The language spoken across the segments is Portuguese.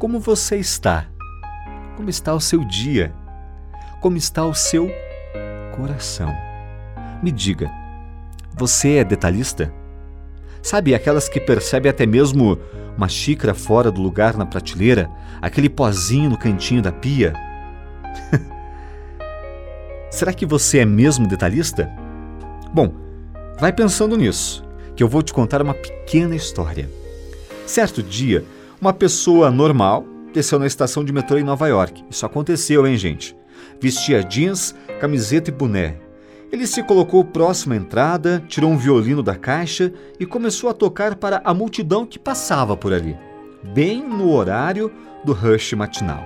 Como você está? Como está o seu dia? Como está o seu coração? Me diga, você é detalhista? Sabe aquelas que percebe até mesmo uma xícara fora do lugar na prateleira, aquele pozinho no cantinho da pia? Será que você é mesmo detalhista? Bom, vai pensando nisso, que eu vou te contar uma pequena história. Certo dia, uma pessoa normal desceu na estação de metrô em Nova York. Isso aconteceu, hein, gente? Vestia jeans, camiseta e boné. Ele se colocou próximo à entrada, tirou um violino da caixa e começou a tocar para a multidão que passava por ali, bem no horário do rush matinal.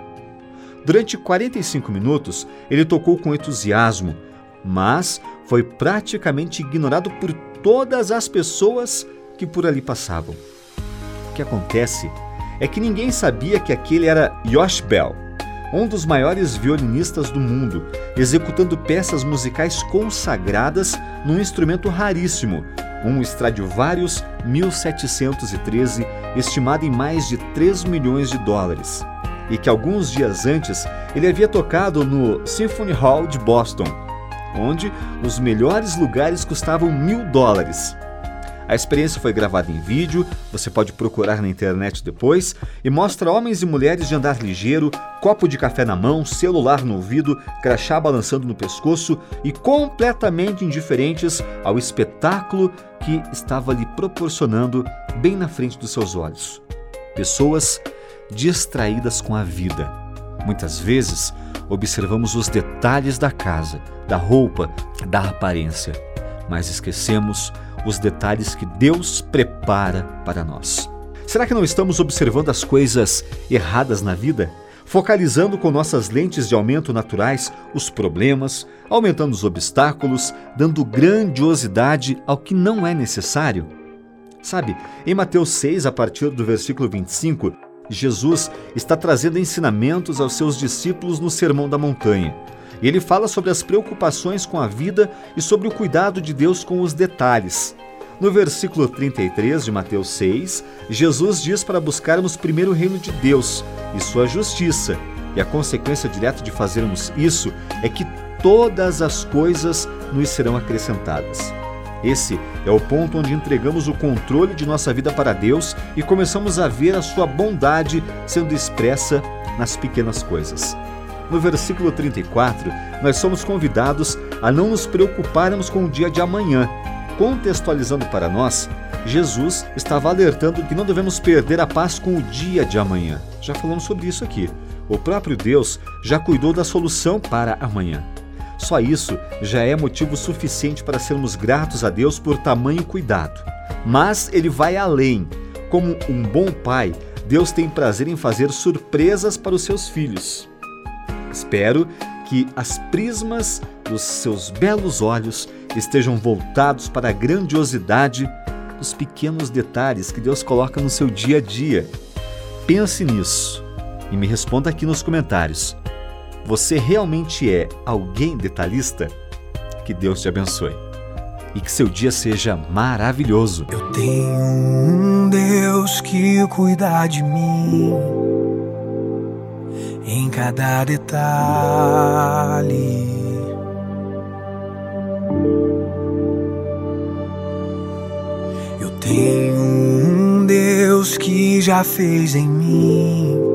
Durante 45 minutos, ele tocou com entusiasmo, mas foi praticamente ignorado por todas as pessoas que por ali passavam. O que acontece é que ninguém sabia que aquele era Josh Bell, um dos maiores violinistas do mundo, executando peças musicais consagradas num instrumento raríssimo, um Stradivarius 1713, estimado em mais de 3 milhões de dólares, e que alguns dias antes ele havia tocado no Symphony Hall de Boston, onde os melhores lugares custavam mil dólares. A experiência foi gravada em vídeo, você pode procurar na internet depois, e mostra homens e mulheres de andar ligeiro, copo de café na mão, celular no ouvido, crachá balançando no pescoço e completamente indiferentes ao espetáculo que estava lhe proporcionando bem na frente dos seus olhos. Pessoas distraídas com a vida. Muitas vezes observamos os detalhes da casa, da roupa, da aparência, mas esquecemos os detalhes que Deus prepara para nós. Será que não estamos observando as coisas erradas na vida? Focalizando com nossas lentes de aumento naturais os problemas, aumentando os obstáculos, dando grandiosidade ao que não é necessário? Sabe, em Mateus 6, a partir do versículo 25, Jesus está trazendo ensinamentos aos seus discípulos no Sermão da Montanha. Ele fala sobre as preocupações com a vida e sobre o cuidado de Deus com os detalhes. No versículo 33 de Mateus 6, Jesus diz para buscarmos primeiro o reino de Deus e sua justiça. E a consequência direta de fazermos isso é que todas as coisas nos serão acrescentadas. Esse é o ponto onde entregamos o controle de nossa vida para Deus e começamos a ver a sua bondade sendo expressa nas pequenas coisas. No versículo 34, nós somos convidados a não nos preocuparmos com o dia de amanhã. Contextualizando para nós, Jesus estava alertando que não devemos perder a paz com o dia de amanhã. Já falamos sobre isso aqui. O próprio Deus já cuidou da solução para amanhã. Só isso já é motivo suficiente para sermos gratos a Deus por tamanho cuidado. Mas ele vai além. Como um bom pai, Deus tem prazer em fazer surpresas para os seus filhos. Espero que as prismas dos seus belos olhos estejam voltados para a grandiosidade dos pequenos detalhes que Deus coloca no seu dia a dia. Pense nisso e me responda aqui nos comentários. Você realmente é alguém detalhista? Que Deus te abençoe e que seu dia seja maravilhoso. Eu tenho um Deus que cuida de mim em cada detalhe. Eu tenho um Deus que já fez em mim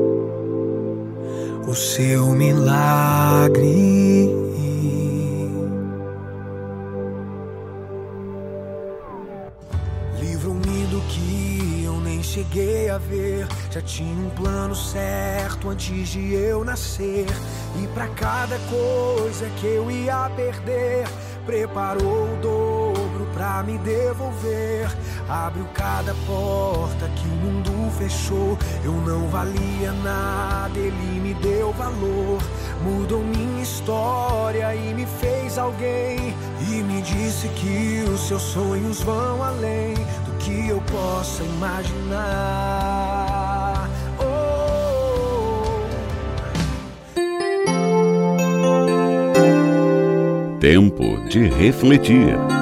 o seu milagre. Livro-me do que eu nem cheguei a ver. Já tinha um plano certo antes de eu nascer. E para cada coisa que eu ia perder, preparou o dobro pra me devolver. Abriu cada porta que o mundo fechou. Eu não valia nada, ele me deu valor. Mudou minha história e me fez alguém. E me disse que os seus sonhos vão além do que eu possa imaginar. Tempo de refletir.